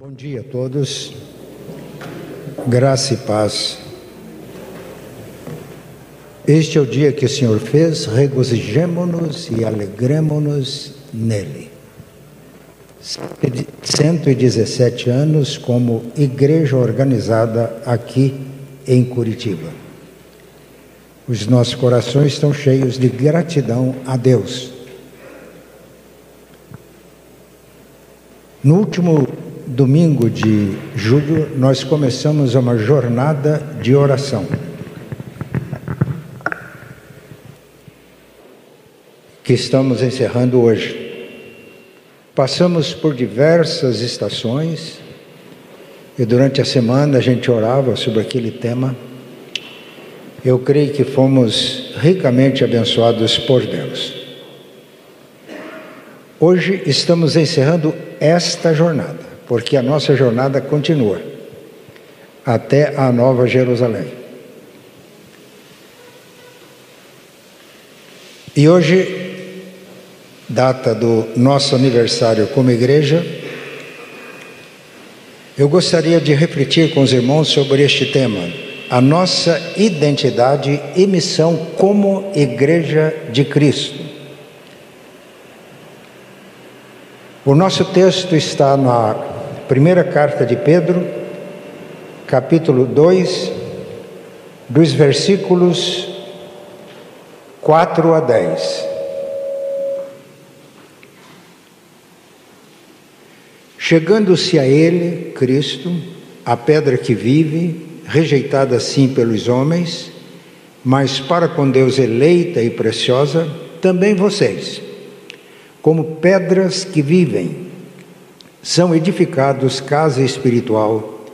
Bom dia a todos, graça e paz. Este é o dia que o Senhor fez, regozijemo-nos e alegremo-nos nele. 117 anos como igreja organizada aqui em Curitiba. Os nossos corações estão cheios de gratidão a Deus. No último domingo de julho, nós começamos uma jornada de oração. Que estamos encerrando hoje. Passamos por diversas estações e durante a semana a gente orava sobre aquele tema. Eu creio que fomos ricamente abençoados por Deus. Hoje estamos encerrando esta jornada porque a nossa jornada continua até a Nova Jerusalém. E hoje, data do nosso aniversário como igreja, eu gostaria de refletir com os irmãos sobre este tema, a nossa identidade e missão como Igreja de Cristo. O nosso texto está na Primeira carta de Pedro, capítulo 2, dos versículos 4 a 10. Chegando-se a ele, Cristo, a pedra que vive, rejeitada assim pelos homens, mas para com Deus eleita e preciosa, também vocês, como pedras que vivem, são edificados casa espiritual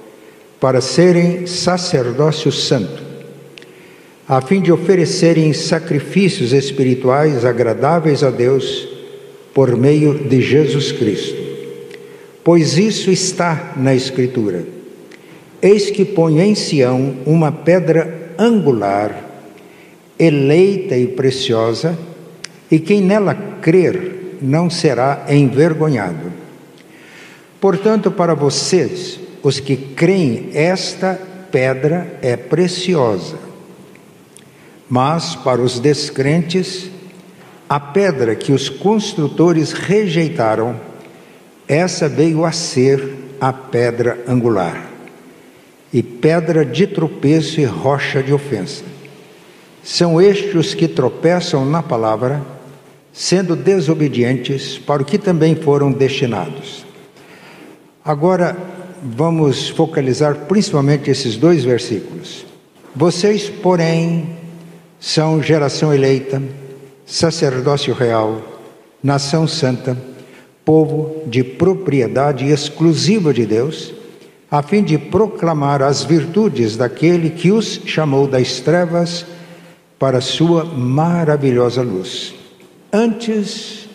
para serem sacerdócio santo, a fim de oferecerem sacrifícios espirituais agradáveis a Deus por meio de Jesus Cristo. Pois isso está na Escritura. Eis que põe em Sião uma pedra angular, eleita e preciosa, e quem nela crer não será envergonhado. Portanto, para vocês, os que creem, esta pedra é preciosa. Mas para os descrentes, a pedra que os construtores rejeitaram, essa veio a ser a pedra angular, e pedra de tropeço e rocha de ofensa. São estes os que tropeçam na palavra, sendo desobedientes para o que também foram destinados. Agora vamos focalizar principalmente esses dois versículos. Vocês, porém, são geração eleita, sacerdócio real, nação santa, povo de propriedade exclusiva de Deus, a fim de proclamar as virtudes daquele que os chamou das trevas para sua maravilhosa luz. Antes,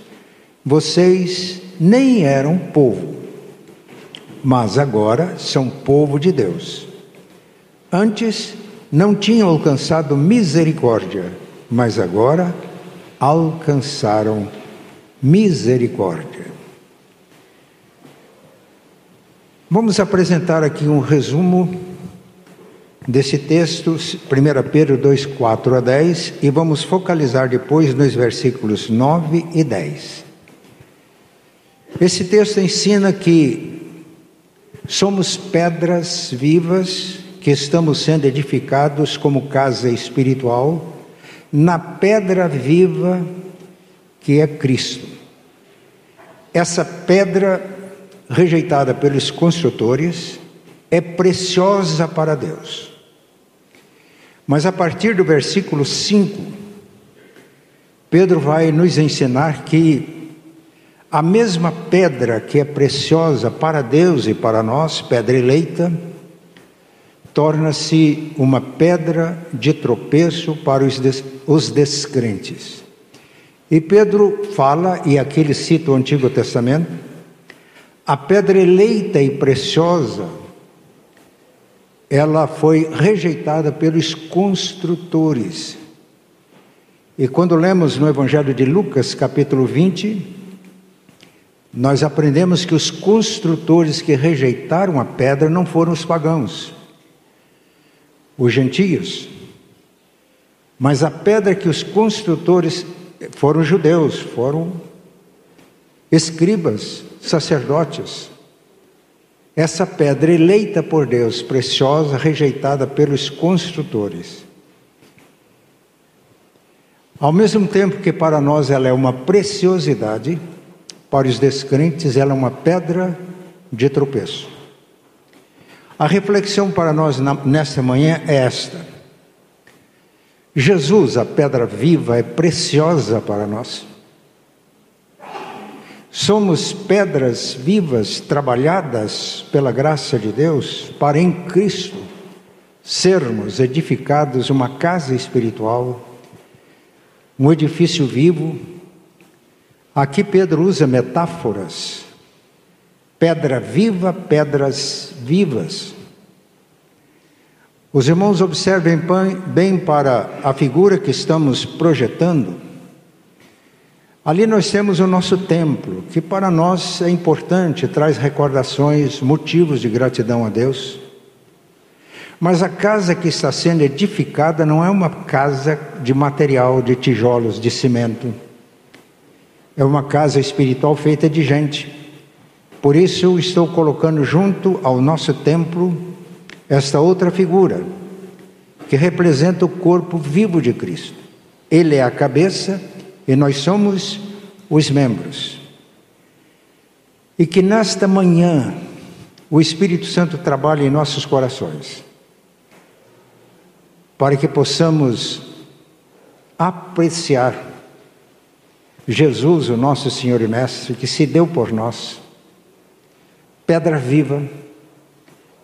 vocês nem eram povo mas agora são povo de Deus. Antes não tinham alcançado misericórdia, mas agora alcançaram misericórdia. Vamos apresentar aqui um resumo desse texto, 1 Pedro 2, 4 a 10, e vamos focalizar depois nos versículos 9 e 10. Esse texto ensina que Somos pedras vivas que estamos sendo edificados como casa espiritual na pedra viva que é Cristo. Essa pedra rejeitada pelos construtores é preciosa para Deus. Mas a partir do versículo 5, Pedro vai nos ensinar que a mesma pedra que é preciosa para Deus e para nós, pedra eleita, torna-se uma pedra de tropeço para os, des os descrentes. E Pedro fala, e aqui ele cita o Antigo Testamento, a pedra eleita e preciosa, ela foi rejeitada pelos construtores. E quando lemos no Evangelho de Lucas, capítulo 20, nós aprendemos que os construtores que rejeitaram a pedra não foram os pagãos, os gentios. Mas a pedra que os construtores foram judeus, foram escribas, sacerdotes. Essa pedra eleita por Deus, preciosa, rejeitada pelos construtores. Ao mesmo tempo que para nós ela é uma preciosidade, para os descrentes ela é uma pedra de tropeço. A reflexão para nós nesta manhã é esta: Jesus, a pedra viva, é preciosa para nós. Somos pedras vivas trabalhadas pela graça de Deus para em Cristo sermos edificados uma casa espiritual, um edifício vivo. Aqui Pedro usa metáforas. Pedra viva, pedras vivas. Os irmãos observem bem para a figura que estamos projetando. Ali nós temos o nosso templo, que para nós é importante, traz recordações, motivos de gratidão a Deus. Mas a casa que está sendo edificada não é uma casa de material, de tijolos, de cimento. É uma casa espiritual feita de gente. Por isso estou colocando junto ao nosso templo esta outra figura, que representa o corpo vivo de Cristo. Ele é a cabeça e nós somos os membros. E que nesta manhã o Espírito Santo trabalhe em nossos corações, para que possamos apreciar Jesus, o nosso Senhor e Mestre, que se deu por nós, pedra viva,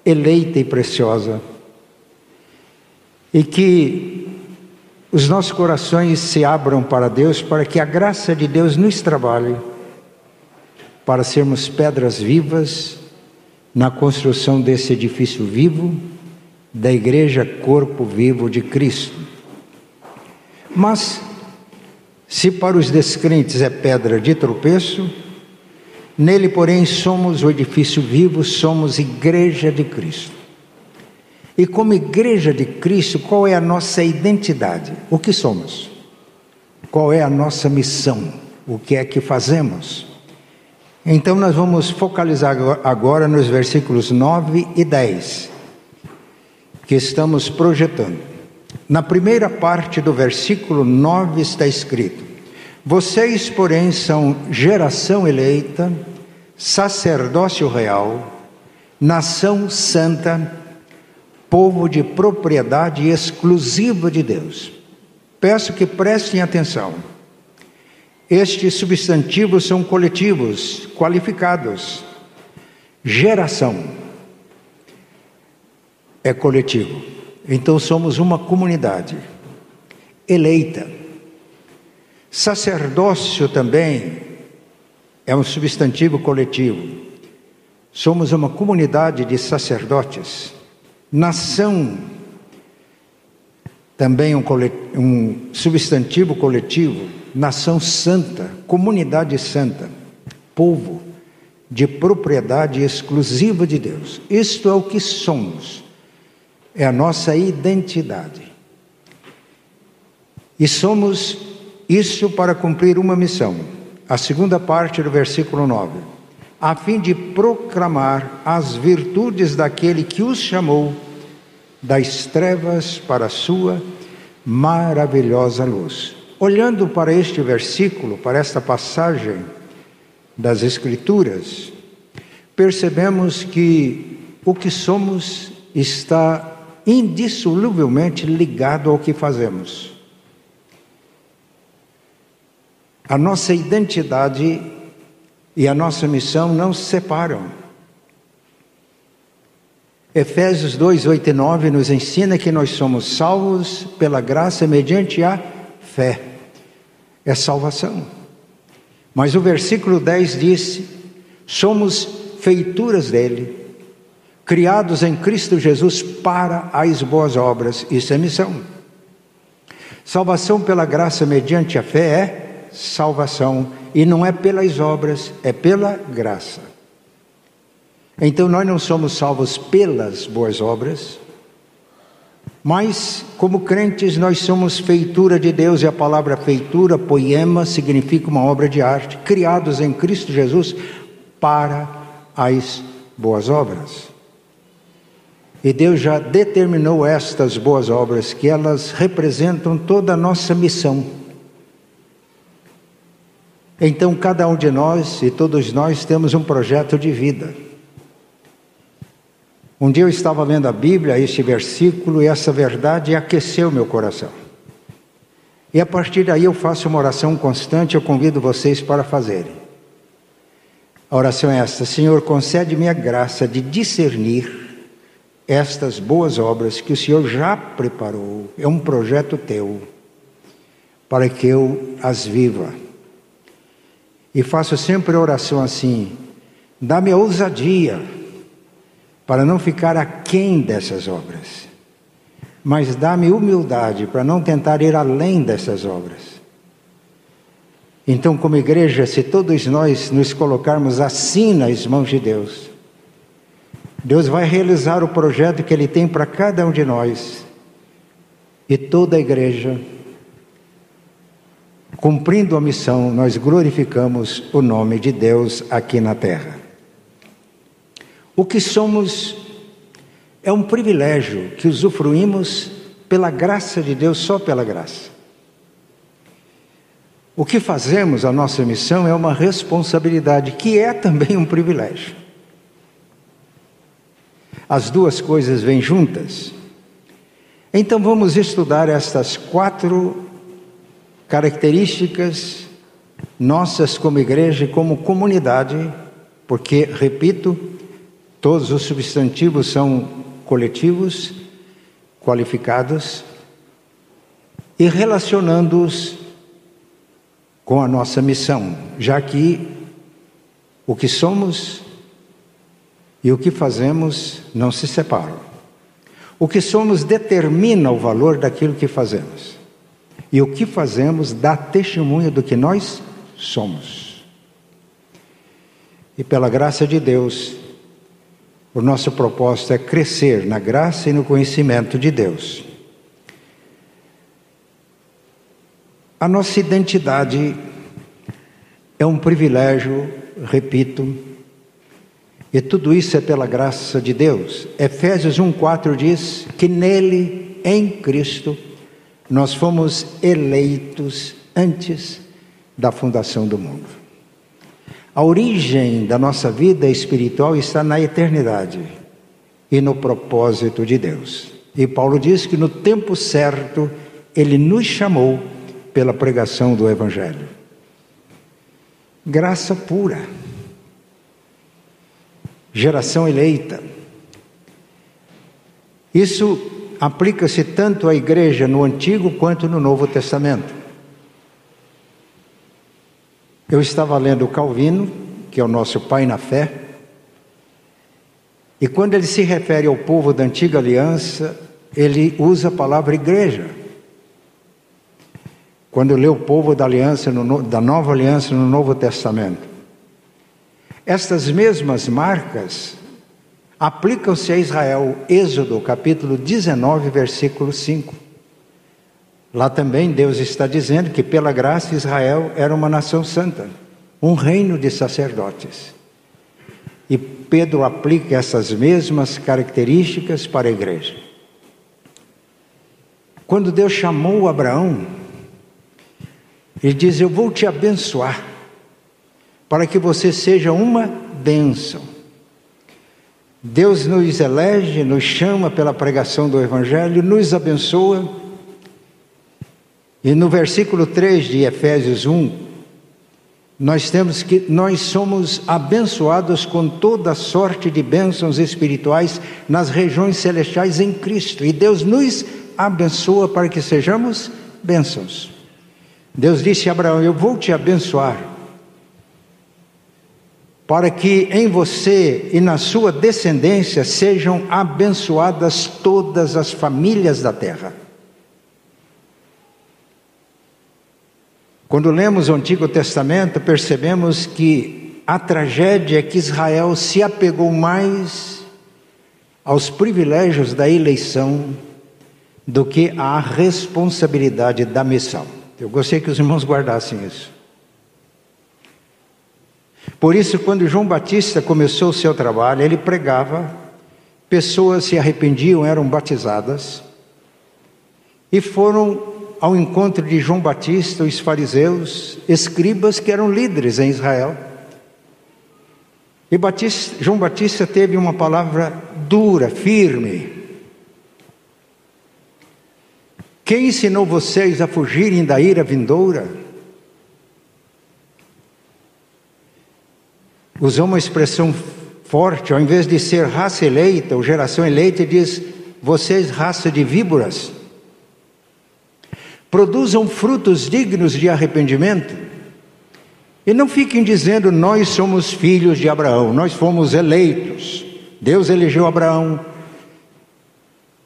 eleita e preciosa, e que os nossos corações se abram para Deus, para que a graça de Deus nos trabalhe, para sermos pedras vivas na construção desse edifício vivo, da igreja corpo vivo de Cristo. Mas, se para os descrentes é pedra de tropeço, nele, porém, somos o edifício vivo, somos igreja de Cristo. E como igreja de Cristo, qual é a nossa identidade? O que somos? Qual é a nossa missão? O que é que fazemos? Então nós vamos focalizar agora nos versículos 9 e 10, que estamos projetando. Na primeira parte do versículo 9 está escrito: Vocês, porém, são geração eleita, sacerdócio real, nação santa, povo de propriedade exclusiva de Deus. Peço que prestem atenção. Estes substantivos são coletivos, qualificados. Geração é coletivo. Então somos uma comunidade eleita. Sacerdócio também é um substantivo coletivo. Somos uma comunidade de sacerdotes. Nação, também um, um substantivo coletivo, nação santa, comunidade santa, povo de propriedade exclusiva de Deus. Isto é o que somos, é a nossa identidade. E somos isso para cumprir uma missão. A segunda parte do versículo 9 a fim de proclamar as virtudes daquele que os chamou das trevas para a sua maravilhosa luz. Olhando para este versículo, para esta passagem das Escrituras, percebemos que o que somos está indissoluvelmente ligado ao que fazemos. A nossa identidade e a nossa missão não se separam. Efésios 2, 8 e 9 nos ensina que nós somos salvos pela graça mediante a fé. É salvação. Mas o versículo 10 diz: somos feituras dele, criados em Cristo Jesus para as boas obras. Isso é missão. Salvação pela graça mediante a fé é salvação e não é pelas obras, é pela graça. Então nós não somos salvos pelas boas obras, mas como crentes nós somos feitura de Deus e a palavra feitura, poema, significa uma obra de arte, criados em Cristo Jesus para as boas obras. E Deus já determinou estas boas obras, que elas representam toda a nossa missão. Então, cada um de nós e todos nós temos um projeto de vida. Um dia eu estava lendo a Bíblia, este versículo, e essa verdade aqueceu meu coração. E a partir daí eu faço uma oração constante, eu convido vocês para fazerem. A oração é esta: Senhor, concede-me a graça de discernir estas boas obras que o Senhor já preparou, é um projeto teu, para que eu as viva. E faço sempre oração assim: dá-me ousadia para não ficar aquém dessas obras, mas dá-me humildade para não tentar ir além dessas obras. Então, como igreja, se todos nós nos colocarmos assim nas mãos de Deus, Deus vai realizar o projeto que Ele tem para cada um de nós. E toda a igreja, cumprindo a missão, nós glorificamos o nome de Deus aqui na terra. O que somos é um privilégio que usufruímos pela graça de Deus, só pela graça. O que fazemos, a nossa missão, é uma responsabilidade, que é também um privilégio. As duas coisas vêm juntas. Então vamos estudar estas quatro características nossas como igreja e como comunidade, porque, repito, todos os substantivos são coletivos, qualificados, e relacionando-os com a nossa missão, já que o que somos e o que fazemos não se separam. O que somos determina o valor daquilo que fazemos. E o que fazemos dá testemunho do que nós somos. E pela graça de Deus, o nosso propósito é crescer na graça e no conhecimento de Deus. A nossa identidade é um privilégio, repito, e tudo isso é pela graça de Deus. Efésios 1,4 diz que nele, em Cristo, nós fomos eleitos antes da fundação do mundo. A origem da nossa vida espiritual está na eternidade e no propósito de Deus. E Paulo diz que no tempo certo ele nos chamou pela pregação do Evangelho. Graça pura geração eleita. Isso aplica-se tanto à igreja no Antigo quanto no Novo Testamento. Eu estava lendo Calvino, que é o nosso pai na fé, e quando ele se refere ao povo da antiga aliança, ele usa a palavra igreja. Quando lê o povo da aliança, no, da nova aliança no Novo Testamento. Estas mesmas marcas aplicam-se a Israel, Êxodo capítulo 19, versículo 5. Lá também Deus está dizendo que pela graça Israel era uma nação santa, um reino de sacerdotes. E Pedro aplica essas mesmas características para a igreja. Quando Deus chamou Abraão, ele diz: Eu vou te abençoar para que você seja uma bênção. Deus nos elege, nos chama pela pregação do Evangelho, nos abençoa. E no versículo 3 de Efésios 1, nós temos que nós somos abençoados com toda sorte de bênçãos espirituais nas regiões celestiais em Cristo. E Deus nos abençoa para que sejamos bênçãos. Deus disse a Abraão: Eu vou te abençoar para que em você e na sua descendência sejam abençoadas todas as famílias da terra. Quando lemos o Antigo Testamento, percebemos que a tragédia é que Israel se apegou mais aos privilégios da eleição do que à responsabilidade da missão. Eu gostaria que os irmãos guardassem isso. Por isso, quando João Batista começou o seu trabalho, ele pregava, pessoas se arrependiam, eram batizadas, e foram ao encontro de João Batista, os fariseus, escribas que eram líderes em Israel. E Batista, João Batista teve uma palavra dura, firme. Quem ensinou vocês a fugirem da ira vindoura? Usou uma expressão forte, ao invés de ser raça eleita ou geração eleita, diz: vocês, raça de víboras produzam frutos dignos de arrependimento. E não fiquem dizendo, nós somos filhos de Abraão, nós fomos eleitos. Deus elegeu Abraão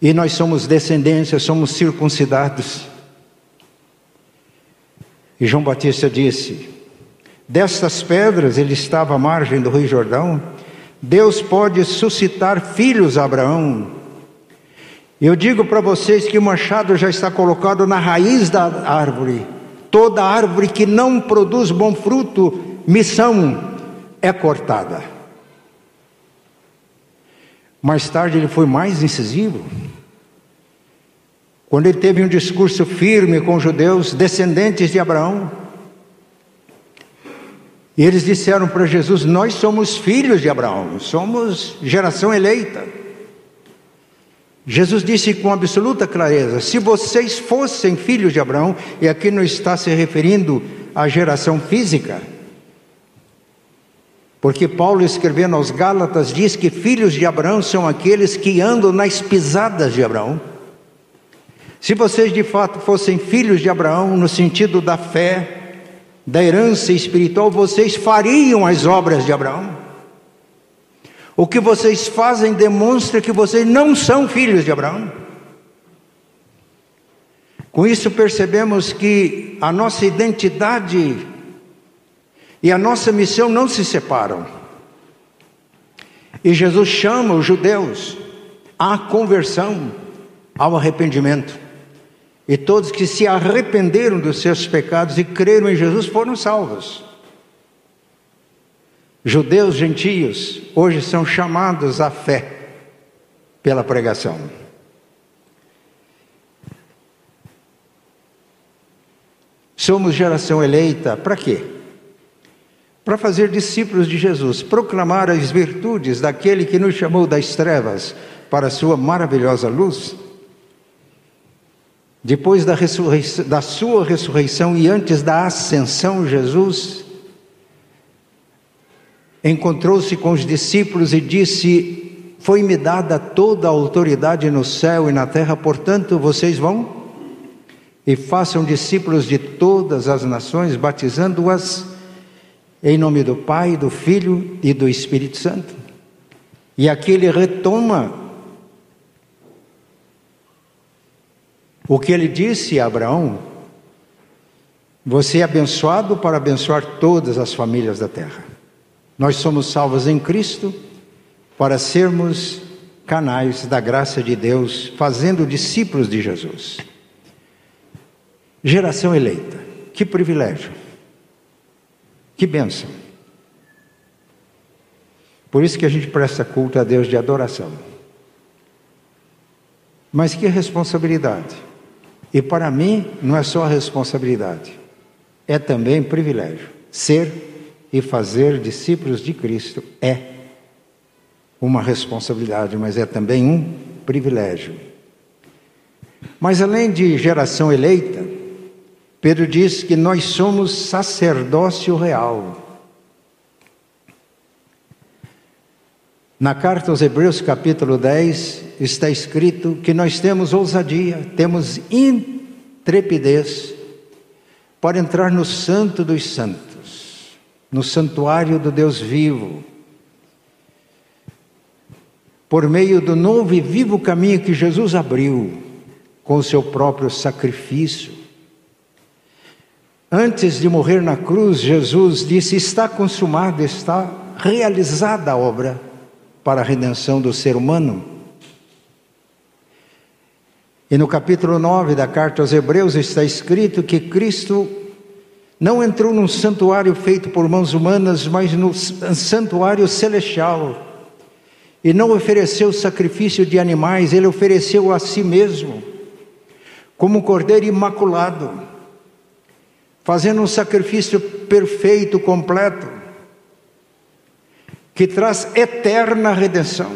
e nós somos descendência, somos circuncidados. E João Batista disse: Destas pedras, ele estava à margem do Rio Jordão, Deus pode suscitar filhos a Abraão. Eu digo para vocês que o machado já está colocado na raiz da árvore. Toda árvore que não produz bom fruto, missão é cortada. Mais tarde ele foi mais incisivo. Quando ele teve um discurso firme com os judeus, descendentes de Abraão, e eles disseram para Jesus: Nós somos filhos de Abraão, somos geração eleita. Jesus disse com absoluta clareza: se vocês fossem filhos de Abraão, e aqui não está se referindo à geração física, porque Paulo escrevendo aos Gálatas diz que filhos de Abraão são aqueles que andam nas pisadas de Abraão. Se vocês de fato fossem filhos de Abraão, no sentido da fé, da herança espiritual, vocês fariam as obras de Abraão. O que vocês fazem demonstra que vocês não são filhos de Abraão. Com isso percebemos que a nossa identidade e a nossa missão não se separam. E Jesus chama os judeus à conversão, ao arrependimento. E todos que se arrependeram dos seus pecados e creram em Jesus foram salvos. Judeus gentios hoje são chamados à fé pela pregação. Somos geração eleita para quê? Para fazer discípulos de Jesus, proclamar as virtudes daquele que nos chamou das trevas para a sua maravilhosa luz. Depois da, da sua ressurreição e antes da ascensão, Jesus encontrou-se com os discípulos e disse: Foi-me dada toda a autoridade no céu e na terra, portanto, vocês vão e façam discípulos de todas as nações, batizando-as em nome do Pai, do Filho e do Espírito Santo. E aqui ele retoma o que ele disse a Abraão: Você é abençoado para abençoar todas as famílias da terra. Nós somos salvos em Cristo para sermos canais da graça de Deus, fazendo discípulos de Jesus. Geração eleita, que privilégio, que bênção. Por isso que a gente presta culto a Deus de adoração. Mas que responsabilidade. E para mim, não é só responsabilidade, é também privilégio ser e fazer discípulos de Cristo é uma responsabilidade, mas é também um privilégio. Mas além de geração eleita, Pedro diz que nós somos sacerdócio real. Na carta aos Hebreus, capítulo 10, está escrito que nós temos ousadia, temos intrepidez para entrar no Santo dos Santos no santuário do Deus vivo, por meio do novo e vivo caminho que Jesus abriu com o seu próprio sacrifício. Antes de morrer na cruz, Jesus disse: Está consumado, está realizada a obra para a redenção do ser humano. E no capítulo 9 da carta aos Hebreus está escrito que Cristo não entrou num santuário feito por mãos humanas, mas no santuário celestial. E não ofereceu sacrifício de animais, ele ofereceu a si mesmo, como um cordeiro imaculado, fazendo um sacrifício perfeito, completo, que traz eterna redenção.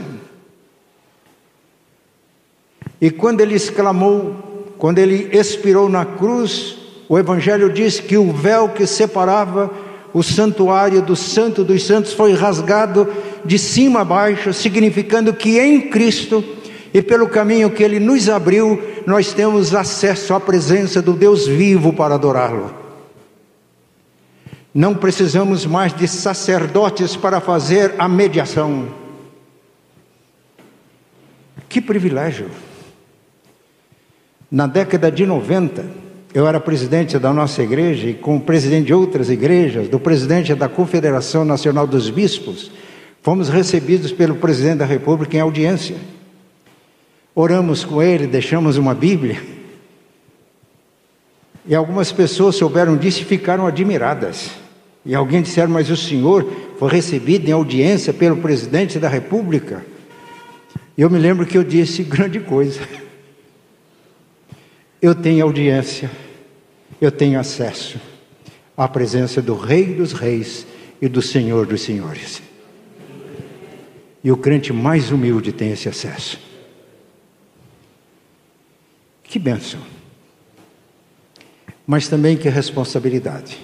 E quando ele exclamou, quando ele expirou na cruz, o Evangelho diz que o véu que separava o santuário do Santo dos Santos foi rasgado de cima a baixo, significando que em Cristo e pelo caminho que Ele nos abriu, nós temos acesso à presença do Deus vivo para adorá-lo. Não precisamos mais de sacerdotes para fazer a mediação. Que privilégio! Na década de 90, eu era presidente da nossa igreja e com o presidente de outras igrejas, do presidente da Confederação Nacional dos Bispos, fomos recebidos pelo presidente da República em audiência. Oramos com ele, deixamos uma Bíblia. E algumas pessoas souberam disso e ficaram admiradas. E alguém disseram, mas o senhor foi recebido em audiência pelo presidente da República? Eu me lembro que eu disse grande coisa. Eu tenho audiência eu tenho acesso à presença do Rei dos Reis e do Senhor dos Senhores. E o crente mais humilde tem esse acesso. Que bênção. Mas também que responsabilidade.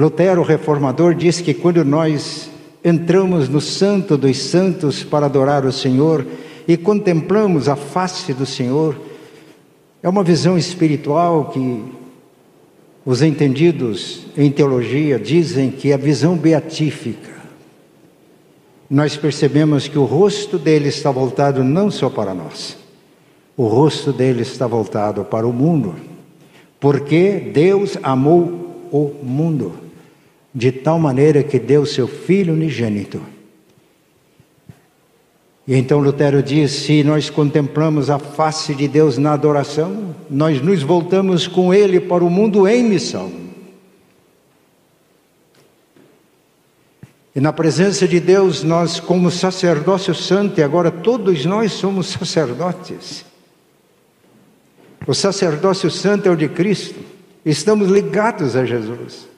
Lutero, reformador, disse que quando nós entramos no Santo dos Santos para adorar o Senhor e contemplamos a face do Senhor, é uma visão espiritual que os entendidos em teologia dizem que é a visão beatífica. Nós percebemos que o rosto dele está voltado não só para nós, o rosto dele está voltado para o mundo, porque Deus amou o mundo de tal maneira que deu seu Filho unigênito e então Lutero diz: se nós contemplamos a face de Deus na adoração, nós nos voltamos com Ele para o mundo em missão. E na presença de Deus, nós, como sacerdócio santo, e agora todos nós somos sacerdotes. O sacerdócio santo é o de Cristo, estamos ligados a Jesus.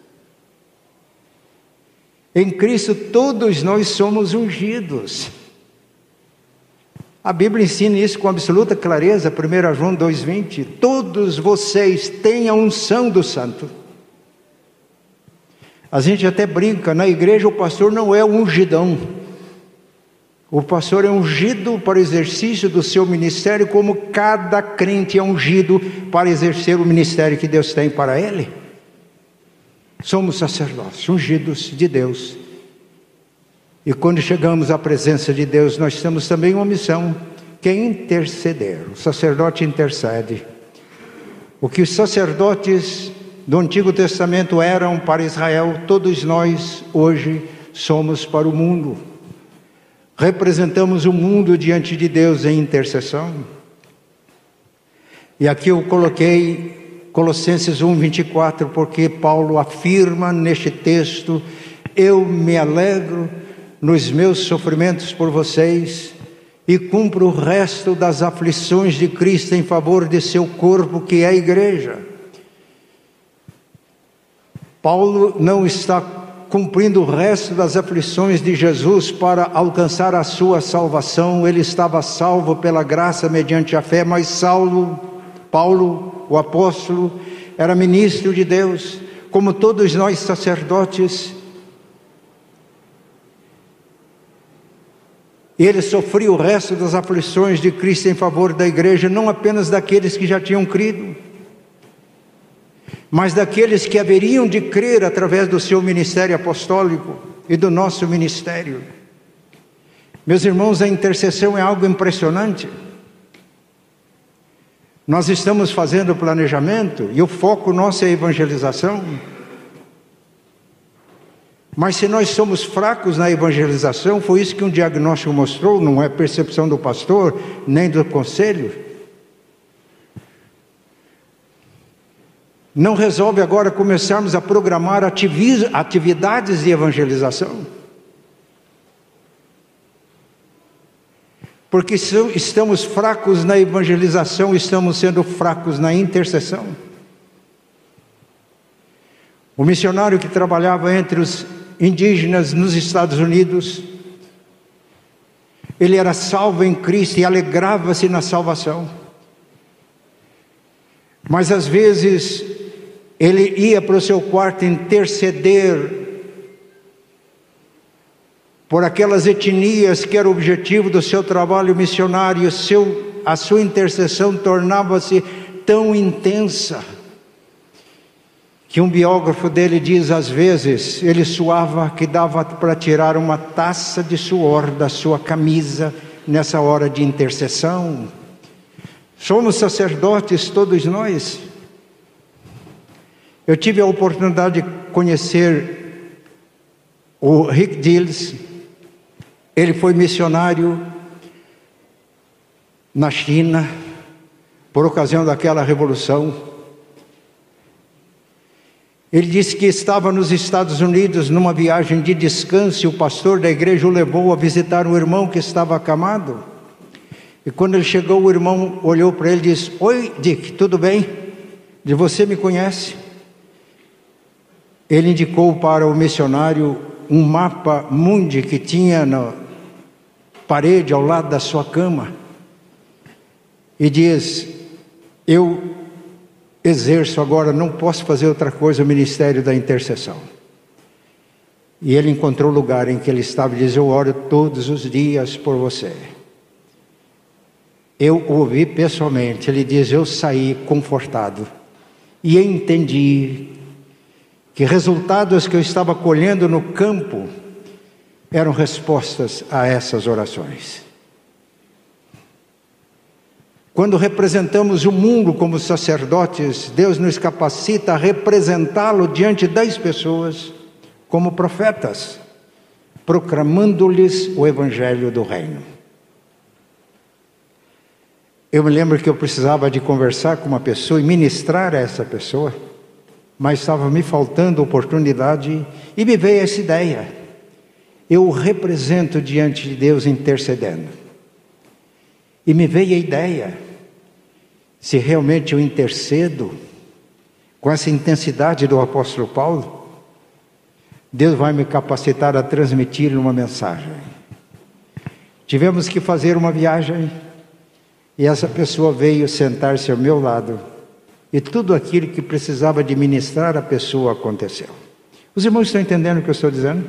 Em Cristo, todos nós somos ungidos. A Bíblia ensina isso com absoluta clareza, 1 João 2,20. Todos vocês têm a unção do santo. A gente até brinca, na igreja o pastor não é ungidão. O pastor é ungido para o exercício do seu ministério, como cada crente é ungido para exercer o ministério que Deus tem para ele. Somos sacerdotes, ungidos de Deus e quando chegamos à presença de Deus, nós temos também uma missão, que é interceder. O sacerdote intercede. O que os sacerdotes do Antigo Testamento eram para Israel, todos nós hoje somos para o mundo. Representamos o mundo diante de Deus em intercessão. E aqui eu coloquei Colossenses 1, 24, porque Paulo afirma neste texto: Eu me alegro nos meus sofrimentos por vocês e cumpro o resto das aflições de Cristo em favor de seu corpo, que é a igreja. Paulo não está cumprindo o resto das aflições de Jesus para alcançar a sua salvação, ele estava salvo pela graça mediante a fé, mas Saulo, Paulo, o apóstolo, era ministro de Deus, como todos nós sacerdotes, E ele sofria o resto das aflições de Cristo em favor da igreja, não apenas daqueles que já tinham crido, mas daqueles que haveriam de crer através do seu ministério apostólico e do nosso ministério. Meus irmãos, a intercessão é algo impressionante. Nós estamos fazendo planejamento e o foco nosso é a evangelização. Mas se nós somos fracos na evangelização, foi isso que um diagnóstico mostrou, não é percepção do pastor, nem do conselho. Não resolve agora começarmos a programar atividades de evangelização. Porque estamos fracos na evangelização, estamos sendo fracos na intercessão. O missionário que trabalhava entre os indígenas nos Estados Unidos, ele era salvo em Cristo e alegrava-se na salvação. Mas às vezes ele ia para o seu quarto interceder por aquelas etnias que era o objetivo do seu trabalho missionário, seu, a sua intercessão tornava-se tão intensa que um biógrafo dele diz às vezes ele suava que dava para tirar uma taça de suor da sua camisa nessa hora de intercessão. Somos sacerdotes todos nós. Eu tive a oportunidade de conhecer o Rick Dills. Ele foi missionário na China por ocasião daquela revolução ele disse que estava nos Estados Unidos numa viagem de descanso e o pastor da igreja o levou a visitar um irmão que estava acamado. E quando ele chegou, o irmão olhou para ele e disse: Oi, Dick, tudo bem? De você me conhece? Ele indicou para o missionário um mapa mundi que tinha na parede ao lado da sua cama e diz: Eu exerço agora, não posso fazer outra coisa, o ministério da intercessão. E ele encontrou o lugar em que ele estava e diz: Eu oro todos os dias por você. Eu ouvi pessoalmente, ele diz: Eu saí confortado e entendi que resultados que eu estava colhendo no campo eram respostas a essas orações. Quando representamos o mundo como sacerdotes, Deus nos capacita a representá-lo diante das pessoas como profetas, proclamando-lhes o evangelho do reino. Eu me lembro que eu precisava de conversar com uma pessoa e ministrar a essa pessoa, mas estava me faltando oportunidade e me veio essa ideia. Eu o represento diante de Deus intercedendo. E me veio a ideia: se realmente eu intercedo com essa intensidade do apóstolo Paulo, Deus vai me capacitar a transmitir uma mensagem. Tivemos que fazer uma viagem e essa pessoa veio sentar-se ao meu lado e tudo aquilo que precisava de ministrar a pessoa aconteceu. Os irmãos estão entendendo o que eu estou dizendo?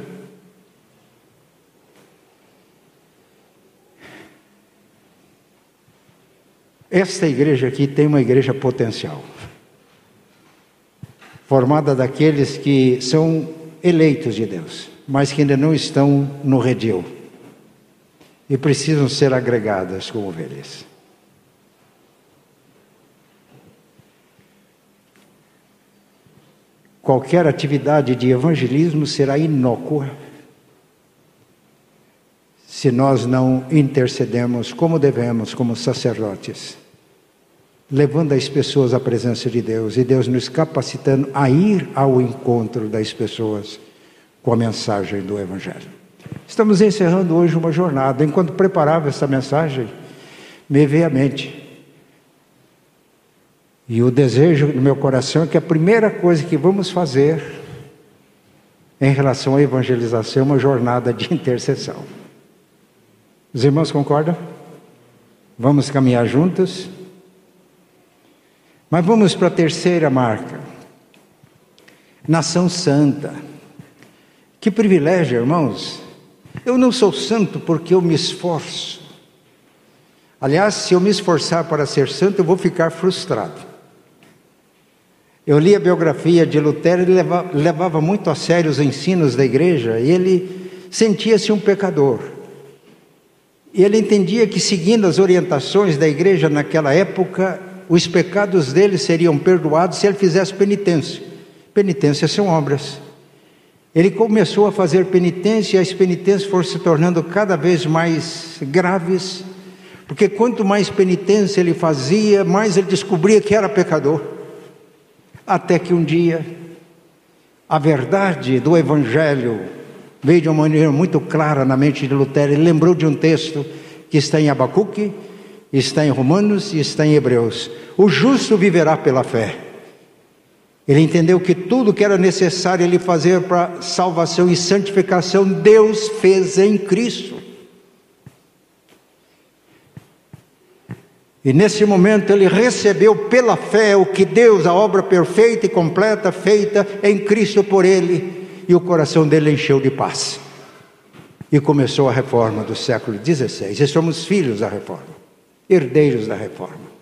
Esta igreja aqui tem uma igreja potencial, formada daqueles que são eleitos de Deus, mas que ainda não estão no redil e precisam ser agregadas como ovelhas. Qualquer atividade de evangelismo será inócua se nós não intercedemos como devemos, como sacerdotes levando as pessoas à presença de Deus e Deus nos capacitando a ir ao encontro das pessoas com a mensagem do Evangelho. Estamos encerrando hoje uma jornada. Enquanto preparava essa mensagem, me veio à mente. E o desejo no meu coração é que a primeira coisa que vamos fazer em relação à evangelização é uma jornada de intercessão. Os irmãos concordam? Vamos caminhar juntos? Mas vamos para a terceira marca. Nação santa. Que privilégio, irmãos. Eu não sou santo porque eu me esforço. Aliás, se eu me esforçar para ser santo, eu vou ficar frustrado. Eu li a biografia de Lutero, ele levava, muito a sério os ensinos da igreja e ele sentia-se um pecador. E ele entendia que, seguindo as orientações da igreja naquela época, os pecados dele seriam perdoados se ele fizesse penitência. Penitência são obras. Ele começou a fazer penitência e as penitências foram se tornando cada vez mais graves, porque quanto mais penitência ele fazia, mais ele descobria que era pecador. Até que um dia, a verdade do Evangelho veio de uma maneira muito clara na mente de Lutero. Ele lembrou de um texto que está em Abacuque, está em Romanos e está em Hebreus. O justo viverá pela fé. Ele entendeu que tudo que era necessário ele fazer para salvação e santificação, Deus fez em Cristo. E nesse momento ele recebeu pela fé o que Deus, a obra perfeita e completa feita em Cristo por ele, e o coração dele encheu de paz. E começou a reforma do século XVI. E somos filhos da reforma, herdeiros da reforma.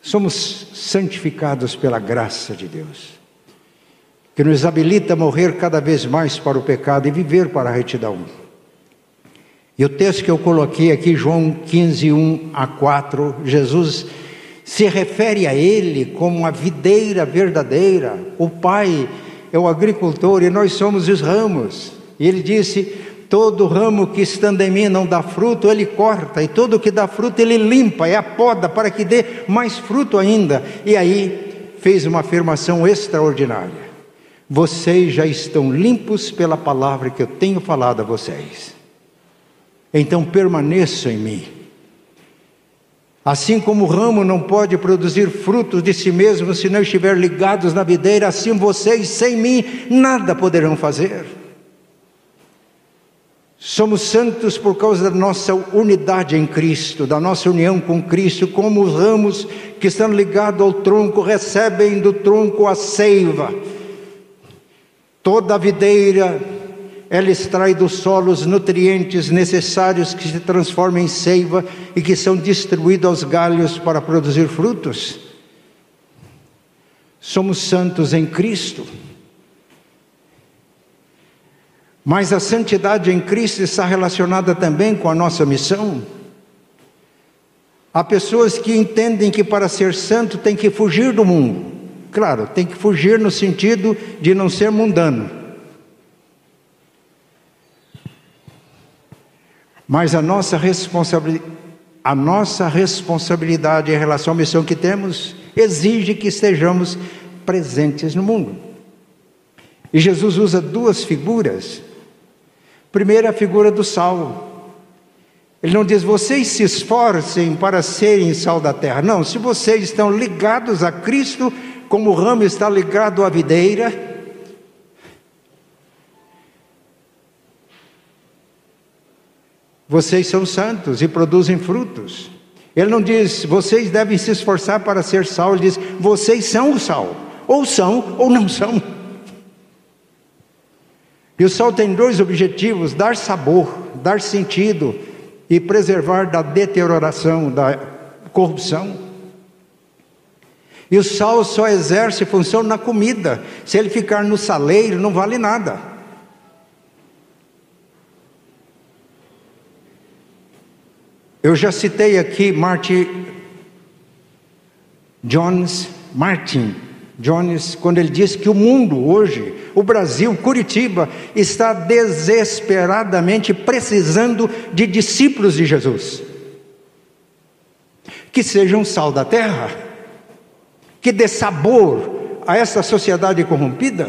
Somos santificados pela graça de Deus, que nos habilita a morrer cada vez mais para o pecado e viver para a retidão. E o texto que eu coloquei aqui, João 15, 1 a 4, Jesus se refere a ele como a videira verdadeira. O Pai é o agricultor e nós somos os ramos. E ele disse: Todo ramo que estando em mim não dá fruto, ele corta, e todo que dá fruto, ele limpa, é a poda para que dê mais fruto ainda. E aí fez uma afirmação extraordinária: Vocês já estão limpos pela palavra que eu tenho falado a vocês. Então permaneçam em mim. Assim como o ramo não pode produzir frutos de si mesmo se não estiver ligados na videira, assim vocês sem mim nada poderão fazer. Somos santos por causa da nossa unidade em Cristo, da nossa união com Cristo, como os ramos que estão ligados ao tronco recebem do tronco a seiva. Toda a videira, ela extrai do solo os nutrientes necessários que se transformam em seiva e que são distribuídos aos galhos para produzir frutos. Somos santos em Cristo. Mas a santidade em Cristo está relacionada também com a nossa missão. Há pessoas que entendem que para ser santo tem que fugir do mundo. Claro, tem que fugir no sentido de não ser mundano. Mas a nossa responsabilidade, a nossa responsabilidade em relação à missão que temos exige que estejamos presentes no mundo. E Jesus usa duas figuras Primeiro, é a figura do sal. Ele não diz, vocês se esforcem para serem sal da terra. Não, se vocês estão ligados a Cristo, como o ramo está ligado à videira, vocês são santos e produzem frutos. Ele não diz, vocês devem se esforçar para ser sal, ele diz, vocês são o sal, ou são ou não são. E o sal tem dois objetivos: dar sabor, dar sentido e preservar da deterioração, da corrupção. E o sal só exerce função na comida. Se ele ficar no saleiro, não vale nada. Eu já citei aqui Martin Jones Martin Jones, quando ele diz que o mundo hoje, o Brasil, Curitiba, está desesperadamente precisando de discípulos de Jesus, que sejam sal da terra, que dê sabor a essa sociedade corrompida,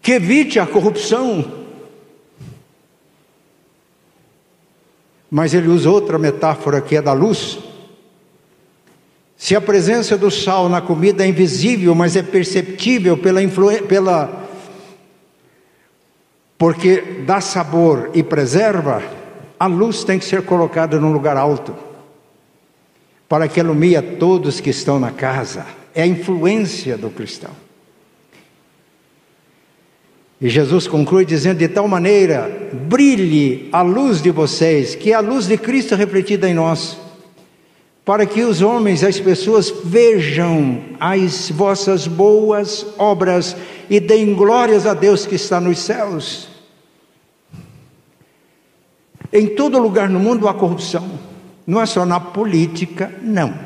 que evite a corrupção. Mas ele usa outra metáfora que é da luz se a presença do sal na comida é invisível, mas é perceptível pela influência, pela porque dá sabor e preserva, a luz tem que ser colocada num lugar alto, para que ilumine todos que estão na casa. É a influência do cristão. E Jesus conclui dizendo: de tal maneira, brilhe a luz de vocês, que é a luz de Cristo refletida em nós para que os homens, as pessoas vejam as vossas boas obras e deem glórias a Deus que está nos céus. Em todo lugar no mundo há corrupção. Não é só na política, não.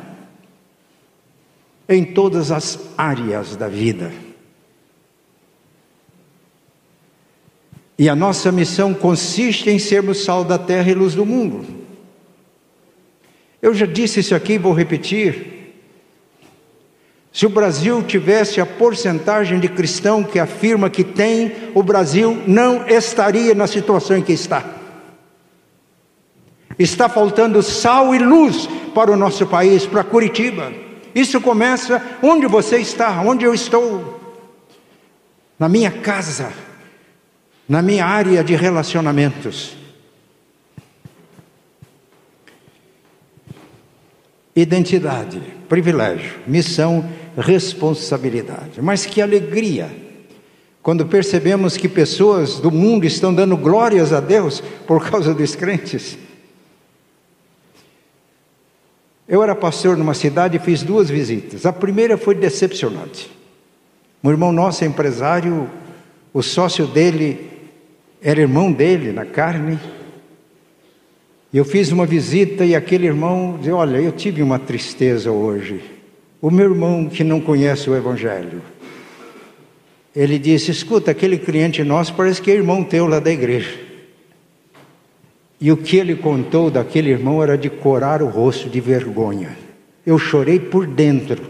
Em todas as áreas da vida. E a nossa missão consiste em sermos sal da terra e luz do mundo. Eu já disse isso aqui, vou repetir. Se o Brasil tivesse a porcentagem de cristão que afirma que tem, o Brasil não estaria na situação em que está. Está faltando sal e luz para o nosso país, para Curitiba. Isso começa onde você está, onde eu estou. Na minha casa na minha área de relacionamentos. Identidade, privilégio, missão, responsabilidade. Mas que alegria quando percebemos que pessoas do mundo estão dando glórias a Deus por causa dos crentes. Eu era pastor numa cidade e fiz duas visitas. A primeira foi decepcionante. Um irmão nosso, empresário, o sócio dele era irmão dele na carne. Eu fiz uma visita e aquele irmão disse: Olha, eu tive uma tristeza hoje. O meu irmão que não conhece o Evangelho. Ele disse: Escuta, aquele cliente nosso parece que é irmão teu lá da igreja. E o que ele contou daquele irmão era de corar o rosto de vergonha. Eu chorei por dentro.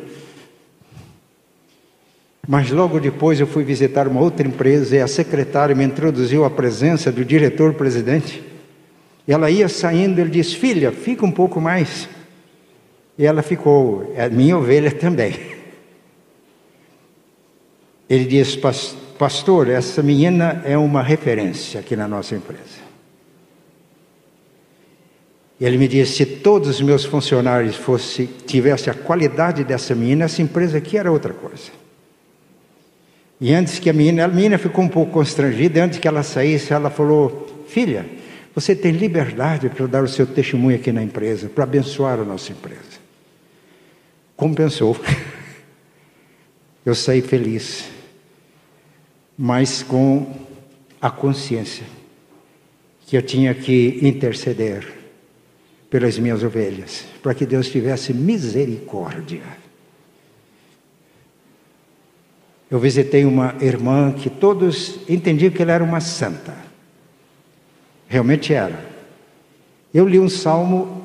Mas logo depois eu fui visitar uma outra empresa e a secretária me introduziu à presença do diretor-presidente. Ela ia saindo, ele disse: Filha, fica um pouco mais. E ela ficou, é minha ovelha também. Ele disse: Pastor, essa menina é uma referência aqui na nossa empresa. Ele me disse: se todos os meus funcionários fosse, tivessem a qualidade dessa menina, essa empresa aqui era outra coisa. E antes que a menina, a menina ficou um pouco constrangida, antes que ela saísse, ela falou: Filha, você tem liberdade para dar o seu testemunho aqui na empresa, para abençoar a nossa empresa. Compensou. Eu saí feliz, mas com a consciência que eu tinha que interceder pelas minhas ovelhas, para que Deus tivesse misericórdia eu visitei uma irmã que todos entendiam que ela era uma santa. Realmente era. Eu li um salmo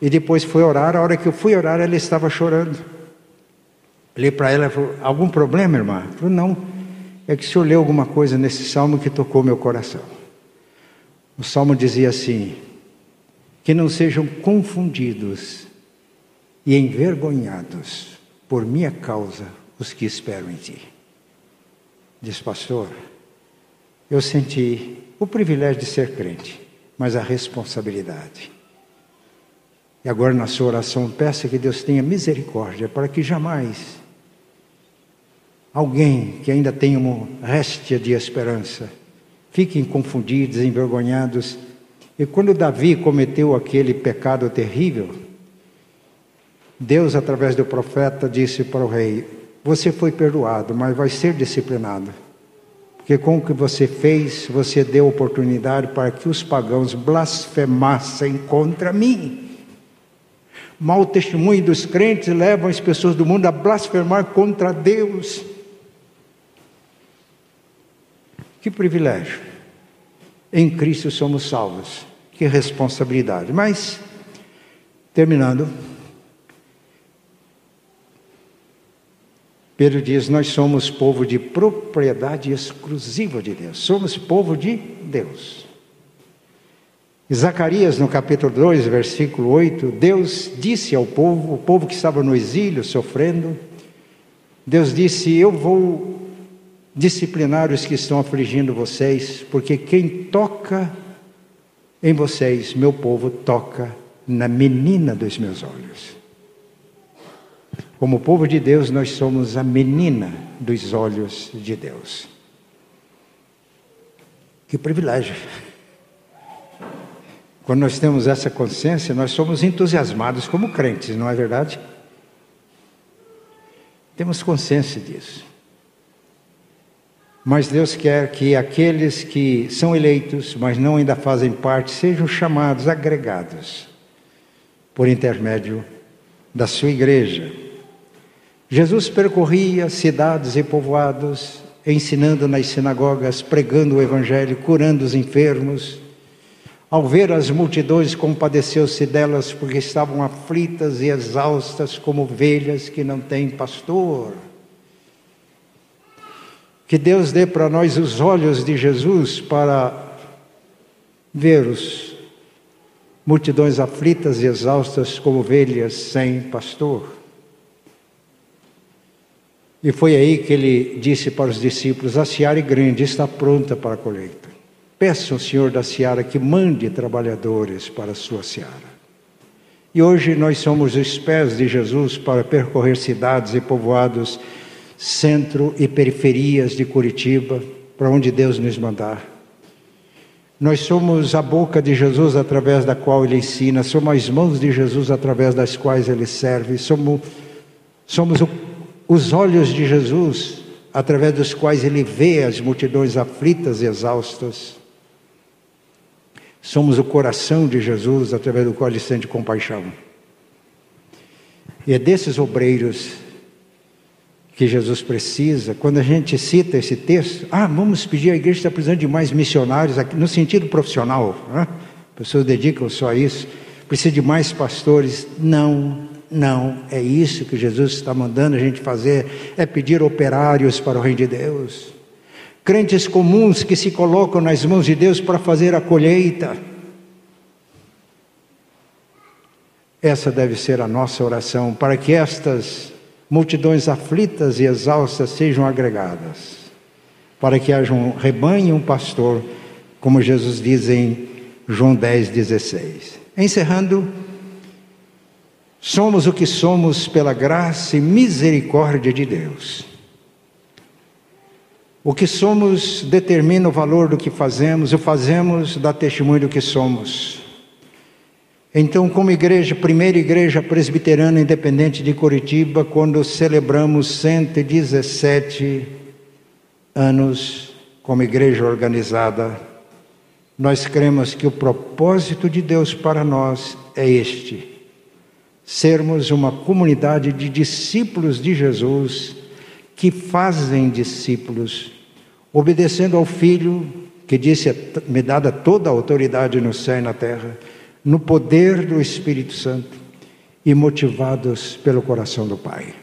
e depois fui orar. A hora que eu fui orar, ela estava chorando. Olhei para ela e falei: Algum problema, irmã? Ela falou: Não. É que o senhor leu alguma coisa nesse salmo que tocou meu coração. O salmo dizia assim: Que não sejam confundidos e envergonhados por minha causa os que esperam em ti. Diz, pastor, eu senti o privilégio de ser crente, mas a responsabilidade. E agora na sua oração, peça que Deus tenha misericórdia para que jamais alguém que ainda tenha uma réstia de esperança fiquem confundidos, envergonhados. E quando Davi cometeu aquele pecado terrível, Deus, através do profeta, disse para o rei: você foi perdoado, mas vai ser disciplinado. Porque com o que você fez, você deu oportunidade para que os pagãos blasfemassem contra mim. Mal testemunho dos crentes levam as pessoas do mundo a blasfemar contra Deus. Que privilégio. Em Cristo somos salvos. Que responsabilidade. Mas, terminando, Pedro diz: Nós somos povo de propriedade exclusiva de Deus, somos povo de Deus. Zacarias, no capítulo 2, versículo 8, Deus disse ao povo, o povo que estava no exílio sofrendo, Deus disse: Eu vou disciplinar os que estão afligindo vocês, porque quem toca em vocês, meu povo, toca na menina dos meus olhos. Como povo de Deus, nós somos a menina dos olhos de Deus. Que privilégio. Quando nós temos essa consciência, nós somos entusiasmados como crentes, não é verdade? Temos consciência disso. Mas Deus quer que aqueles que são eleitos, mas não ainda fazem parte, sejam chamados, agregados por intermédio da sua igreja. Jesus percorria cidades e povoados, ensinando nas sinagogas, pregando o evangelho, curando os enfermos. Ao ver as multidões, compadeceu-se delas, porque estavam aflitas e exaustas como ovelhas que não têm pastor. Que Deus dê para nós os olhos de Jesus para ver os multidões aflitas e exaustas como ovelhas sem pastor. E foi aí que ele disse para os discípulos: A seara é grande, está pronta para a colheita. Peça ao Senhor da seara que mande trabalhadores para a sua seara. E hoje nós somos os pés de Jesus para percorrer cidades e povoados centro e periferias de Curitiba, para onde Deus nos mandar. Nós somos a boca de Jesus através da qual ele ensina, somos as mãos de Jesus através das quais ele serve, somos, somos o, os olhos de Jesus através dos quais ele vê as multidões aflitas e exaustas. Somos o coração de Jesus através do qual ele sente compaixão. E é desses obreiros que Jesus precisa, quando a gente cita esse texto, ah, vamos pedir à igreja está precisando de mais missionários, aqui, no sentido profissional, né? pessoas dedicam só a isso, precisa de mais pastores. Não, não, é isso que Jesus está mandando a gente fazer, é pedir operários para o reino de Deus. Crentes comuns que se colocam nas mãos de Deus para fazer a colheita. Essa deve ser a nossa oração, para que estas multidões aflitas e exaustas sejam agregadas, para que haja um rebanho e um pastor, como Jesus diz em João 10, 16. Encerrando, somos o que somos pela graça e misericórdia de Deus. O que somos determina o valor do que fazemos, o fazemos dá testemunho do que somos. Então, como igreja, primeira igreja presbiteriana independente de Curitiba, quando celebramos 117 anos como igreja organizada, nós cremos que o propósito de Deus para nós é este: sermos uma comunidade de discípulos de Jesus que fazem discípulos, obedecendo ao Filho que disse: Me dada toda a autoridade no céu e na terra no poder do Espírito Santo e motivados pelo coração do Pai.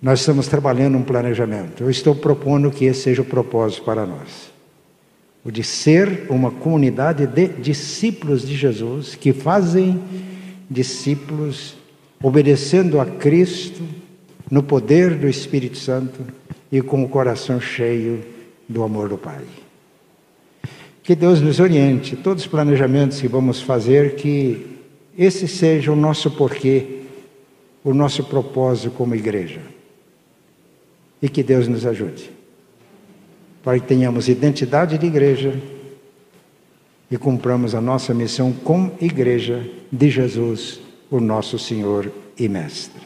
Nós estamos trabalhando um planejamento. Eu estou propondo que esse seja o propósito para nós. O de ser uma comunidade de discípulos de Jesus que fazem discípulos obedecendo a Cristo no poder do Espírito Santo e com o coração cheio do amor do Pai. Que Deus nos oriente, todos os planejamentos que vamos fazer, que esse seja o nosso porquê, o nosso propósito como igreja. E que Deus nos ajude, para que tenhamos identidade de igreja e cumpramos a nossa missão como igreja de Jesus, o nosso Senhor e Mestre.